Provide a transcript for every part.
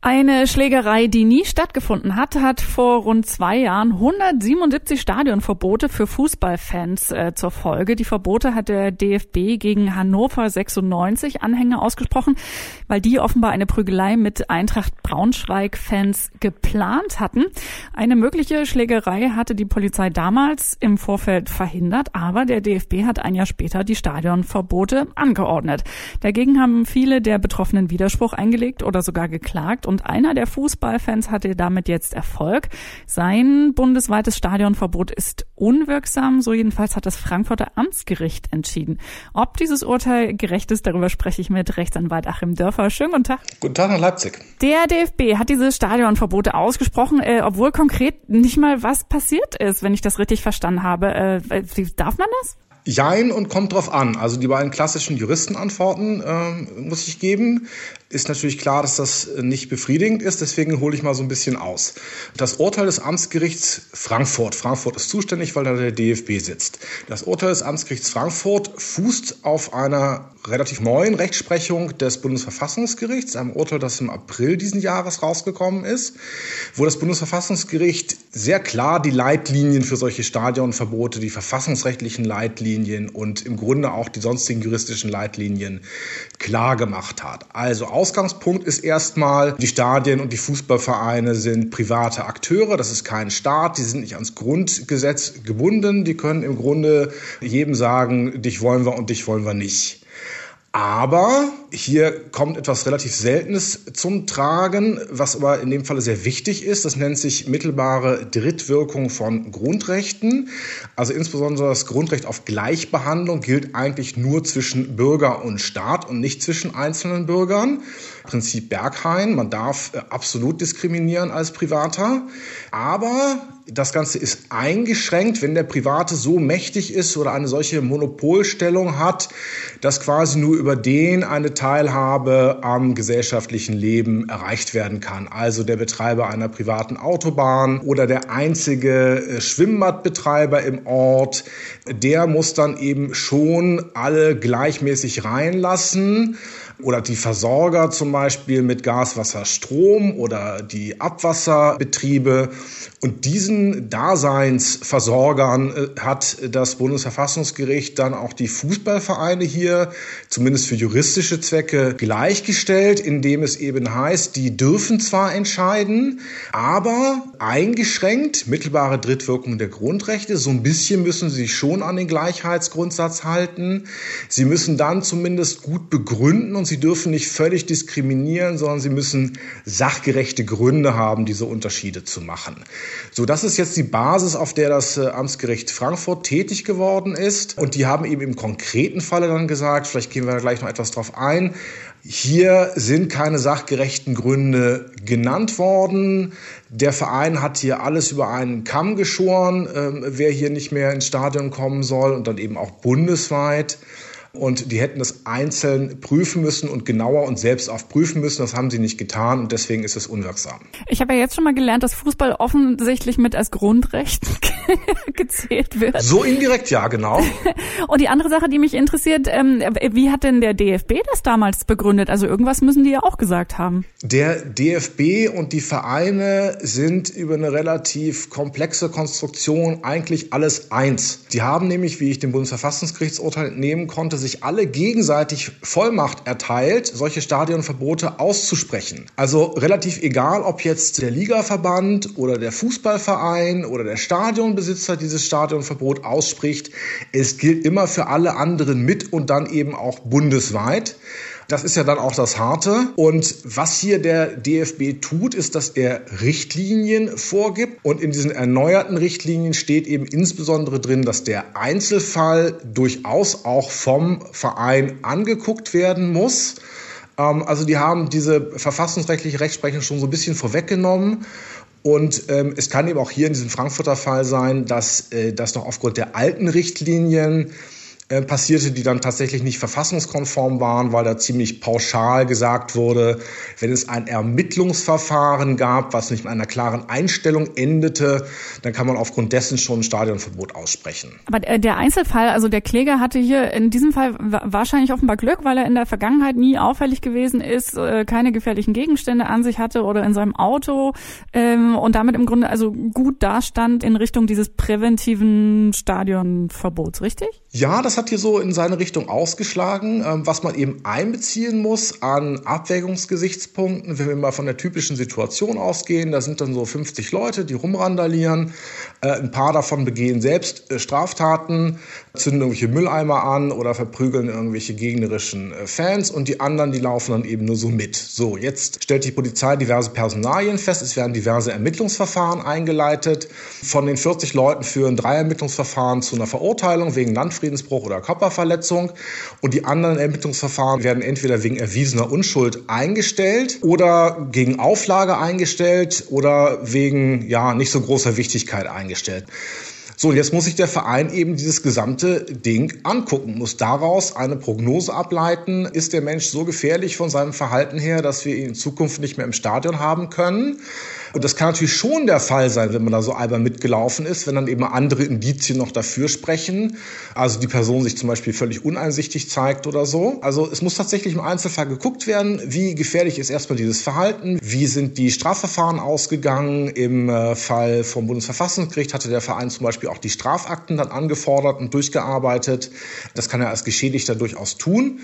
Eine Schlägerei, die nie stattgefunden hat, hat vor rund zwei Jahren 177 Stadionverbote für Fußballfans äh, zur Folge. Die Verbote hat der DFB gegen Hannover 96 Anhänger ausgesprochen, weil die offenbar eine Prügelei mit Eintracht Braunschweig-Fans geplant hatten. Eine mögliche Schlägerei hatte die Polizei damals im Vorfeld verhindert, aber der DFB hat ein Jahr später die Stadionverbote angeordnet. Dagegen haben viele der Betroffenen Widerspruch eingelegt oder sogar geklagt und einer der Fußballfans hatte damit jetzt Erfolg. Sein bundesweites Stadionverbot ist unwirksam, so jedenfalls hat das Frankfurter Amtsgericht entschieden. Ob dieses Urteil gerecht ist, darüber spreche ich mit Rechtsanwalt Achim Dörfer. Schönen guten Tag. Guten Tag nach Leipzig. Der DFB hat diese Stadionverbote ausgesprochen, äh, obwohl konkret nicht mal was passiert ist, wenn ich das richtig verstanden habe. Äh, darf man das? Jein und kommt drauf an. Also die beiden klassischen Juristenantworten äh, muss ich geben. Ist natürlich klar, dass das nicht befriedigend ist, deswegen hole ich mal so ein bisschen aus. Das Urteil des Amtsgerichts Frankfurt. Frankfurt ist zuständig, weil da der DFB sitzt. Das Urteil des Amtsgerichts Frankfurt fußt auf einer relativ neuen Rechtsprechung des Bundesverfassungsgerichts, einem Urteil, das im April diesen Jahres rausgekommen ist, wo das Bundesverfassungsgericht sehr klar die Leitlinien für solche Stadionverbote, die verfassungsrechtlichen Leitlinien, Leitlinien und im Grunde auch die sonstigen juristischen Leitlinien klar gemacht hat. Also Ausgangspunkt ist erstmal, die Stadien und die Fußballvereine sind private Akteure, das ist kein Staat, die sind nicht ans Grundgesetz gebunden, die können im Grunde jedem sagen, dich wollen wir und dich wollen wir nicht. Aber hier kommt etwas relativ Seltenes zum Tragen, was aber in dem Falle sehr wichtig ist. Das nennt sich mittelbare Drittwirkung von Grundrechten. Also insbesondere das Grundrecht auf Gleichbehandlung gilt eigentlich nur zwischen Bürger und Staat und nicht zwischen einzelnen Bürgern. Prinzip Berghain, man darf äh, absolut diskriminieren als Privater. Aber das Ganze ist eingeschränkt, wenn der Private so mächtig ist oder eine solche Monopolstellung hat, dass quasi nur über den eine Teilhabe am gesellschaftlichen Leben erreicht werden kann. Also der Betreiber einer privaten Autobahn oder der einzige äh, Schwimmbadbetreiber im Ort, der muss dann eben schon alle gleichmäßig reinlassen oder die Versorger zum Beispiel mit Gas, Wasser, Strom oder die Abwasserbetriebe. Und diesen Daseinsversorgern äh, hat das Bundesverfassungsgericht dann auch die Fußballvereine hier, zumindest für juristische Zwecke, gleichgestellt, indem es eben heißt, die dürfen zwar entscheiden, aber eingeschränkt, mittelbare Drittwirkung der Grundrechte, so ein bisschen müssen sie sich schon an den Gleichheitsgrundsatz halten. Sie müssen dann zumindest gut begründen und sie dürfen nicht völlig diskriminieren, sondern sie müssen sachgerechte Gründe haben, diese Unterschiede zu machen. So, das ist jetzt die Basis, auf der das äh, Amtsgericht Frankfurt tätig geworden ist. Und die haben eben im konkreten Falle dann gesagt, vielleicht gehen wir da gleich noch etwas drauf ein, hier sind keine sachgerechten Gründe genannt worden. Der Verein hat hier alles über einen Kamm geschoren, äh, wer hier nicht mehr ins Stadion kommen soll und dann eben auch bundesweit und die hätten das einzeln prüfen müssen und genauer und selbst aufprüfen müssen. Das haben sie nicht getan und deswegen ist es unwirksam. Ich habe ja jetzt schon mal gelernt, dass Fußball offensichtlich mit als Grundrecht gezählt wird. So indirekt, ja, genau. und die andere Sache, die mich interessiert, ähm, wie hat denn der DFB das damals begründet? Also irgendwas müssen die ja auch gesagt haben. Der DFB und die Vereine sind über eine relativ komplexe Konstruktion eigentlich alles eins. Die haben nämlich, wie ich dem Bundesverfassungsgerichtsurteil entnehmen konnte, sich alle gegenseitig Vollmacht erteilt, solche Stadionverbote auszusprechen. Also relativ egal, ob jetzt der Ligaverband oder der Fußballverein oder der Stadionbesitzer dieses Stadionverbot ausspricht, es gilt immer für alle anderen mit und dann eben auch bundesweit. Das ist ja dann auch das Harte. Und was hier der DFB tut, ist, dass er Richtlinien vorgibt. Und in diesen erneuerten Richtlinien steht eben insbesondere drin, dass der Einzelfall durchaus auch vom Verein angeguckt werden muss. Ähm, also die haben diese verfassungsrechtliche Rechtsprechung schon so ein bisschen vorweggenommen. Und ähm, es kann eben auch hier in diesem Frankfurter Fall sein, dass äh, das noch aufgrund der alten Richtlinien äh, passierte, die dann tatsächlich nicht verfassungskonform waren, weil da ziemlich pauschal gesagt wurde, wenn es ein Ermittlungsverfahren gab, was nicht mit einer klaren Einstellung endete, dann kann man aufgrund dessen schon ein Stadionverbot aussprechen. Aber der Einzelfall, also der Kläger hatte hier in diesem Fall wahrscheinlich offenbar Glück, weil er in der Vergangenheit nie auffällig gewesen ist, äh, keine gefährlichen Gegenstände an sich hatte oder in seinem Auto ähm, und damit im Grunde also gut dastand in Richtung dieses präventiven Stadionverbots, richtig? Ja, das hat hier so in seine Richtung ausgeschlagen. Ähm, was man eben einbeziehen muss an Abwägungsgesichtspunkten, wenn wir mal von der typischen Situation ausgehen, da sind dann so 50 Leute, die rumrandalieren. Äh, ein paar davon begehen selbst äh, Straftaten, zünden irgendwelche Mülleimer an oder verprügeln irgendwelche gegnerischen äh, Fans und die anderen, die laufen dann eben nur so mit. So, jetzt stellt die Polizei diverse Personalien fest, es werden diverse Ermittlungsverfahren eingeleitet. Von den 40 Leuten führen drei Ermittlungsverfahren zu einer Verurteilung wegen Landfriedensbruch oder Körperverletzung und die anderen Ermittlungsverfahren werden entweder wegen erwiesener Unschuld eingestellt oder gegen Auflage eingestellt oder wegen ja nicht so großer Wichtigkeit eingestellt. So, jetzt muss sich der Verein eben dieses gesamte Ding angucken, muss daraus eine Prognose ableiten. Ist der Mensch so gefährlich von seinem Verhalten her, dass wir ihn in Zukunft nicht mehr im Stadion haben können? Und das kann natürlich schon der Fall sein, wenn man da so albern mitgelaufen ist, wenn dann eben andere Indizien noch dafür sprechen. Also die Person sich zum Beispiel völlig uneinsichtig zeigt oder so. Also es muss tatsächlich im Einzelfall geguckt werden, wie gefährlich ist erstmal dieses Verhalten, wie sind die Strafverfahren ausgegangen. Im äh, Fall vom Bundesverfassungsgericht hatte der Verein zum Beispiel auch die Strafakten dann angefordert und durchgearbeitet. Das kann er als Geschädigter durchaus tun.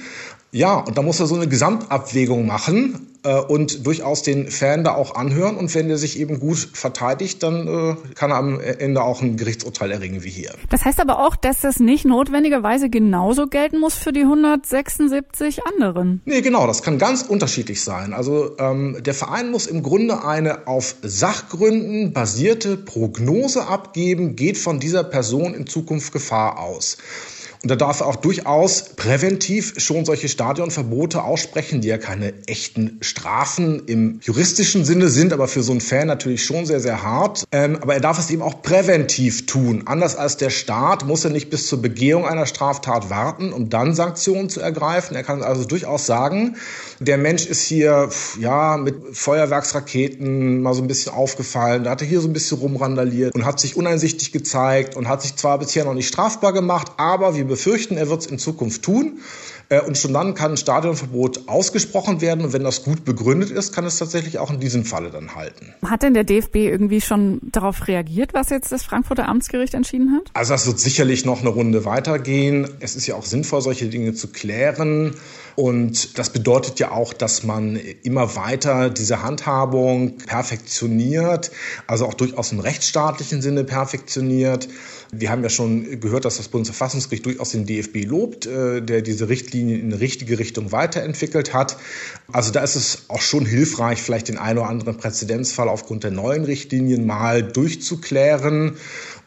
Ja, und da muss er so eine Gesamtabwägung machen äh, und durchaus den Fan da auch anhören. Und wenn der sich eben gut verteidigt, dann äh, kann er am Ende auch ein Gerichtsurteil erringen wie hier. Das heißt aber auch, dass das nicht notwendigerweise genauso gelten muss für die 176 anderen. Nee, genau, das kann ganz unterschiedlich sein. Also ähm, der Verein muss im Grunde eine auf Sachgründen basierte Prognose abgeben, geht von dieser Person in Zukunft Gefahr aus. Und da darf er auch durchaus präventiv schon solche Stadionverbote aussprechen, die ja keine echten Strafen im juristischen Sinne sind, aber für so einen Fan natürlich schon sehr, sehr hart. Ähm, aber er darf es eben auch präventiv tun. Anders als der Staat muss er nicht bis zur Begehung einer Straftat warten, um dann Sanktionen zu ergreifen. Er kann also durchaus sagen, der Mensch ist hier ja mit Feuerwerksraketen mal so ein bisschen aufgefallen, da hat er hier so ein bisschen rumrandaliert und hat sich uneinsichtig gezeigt und hat sich zwar bisher noch nicht strafbar gemacht, aber wir befürchten, er wird es in Zukunft tun. Äh, und schon dann kann ein Stadionverbot ausgesprochen werden. Und wenn das gut begründet ist, kann es tatsächlich auch in diesem Falle dann halten. Hat denn der DFB irgendwie schon darauf reagiert, was jetzt das Frankfurter Amtsgericht entschieden hat? Also das wird sicherlich noch eine Runde weitergehen. Es ist ja auch sinnvoll, solche Dinge zu klären. Und das bedeutet ja auch, dass man immer weiter diese Handhabung perfektioniert, also auch durchaus im rechtsstaatlichen Sinne perfektioniert. Wir haben ja schon gehört, dass das Bundesverfassungsgericht durchaus den DFB lobt, äh, der diese Richtlinien in eine richtige Richtung weiterentwickelt hat. Also da ist es auch schon hilfreich, vielleicht den einen oder anderen Präzedenzfall aufgrund der neuen Richtlinien mal durchzuklären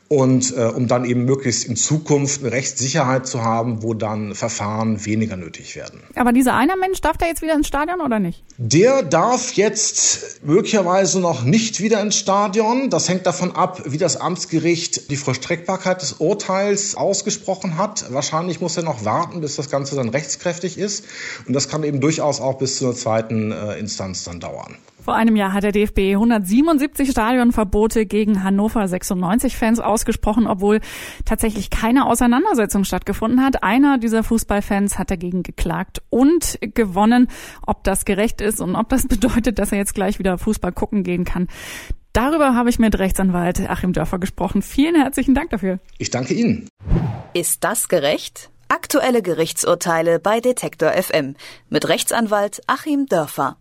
und äh, um dann eben möglichst in Zukunft eine Rechtssicherheit zu haben, wo dann Verfahren weniger nötig werden. Aber dieser eine Mensch darf der jetzt wieder ins Stadion oder nicht? Der darf jetzt möglicherweise noch nicht wieder ins Stadion. Das hängt davon ab, wie das Amtsgericht die Vollstreckbarkeit des Urteils ausgesprochen hat. Wahrscheinlich muss er noch warten, bis das Ganze dann rechtskräftig ist. Und das kann eben durchaus auch bis zur zweiten äh, Instanz dann dauern. Vor einem Jahr hat der DFB 177 Stadionverbote gegen Hannover 96 Fans ausgesprochen, obwohl tatsächlich keine Auseinandersetzung stattgefunden hat. Einer dieser Fußballfans hat dagegen geklagt und gewonnen. Ob das gerecht ist und ob das bedeutet, dass er jetzt gleich wieder Fußball gucken gehen kann. Darüber habe ich mit Rechtsanwalt Achim Dörfer gesprochen. Vielen herzlichen Dank dafür. Ich danke Ihnen. Ist das gerecht? Aktuelle Gerichtsurteile bei Detektor FM mit Rechtsanwalt Achim Dörfer.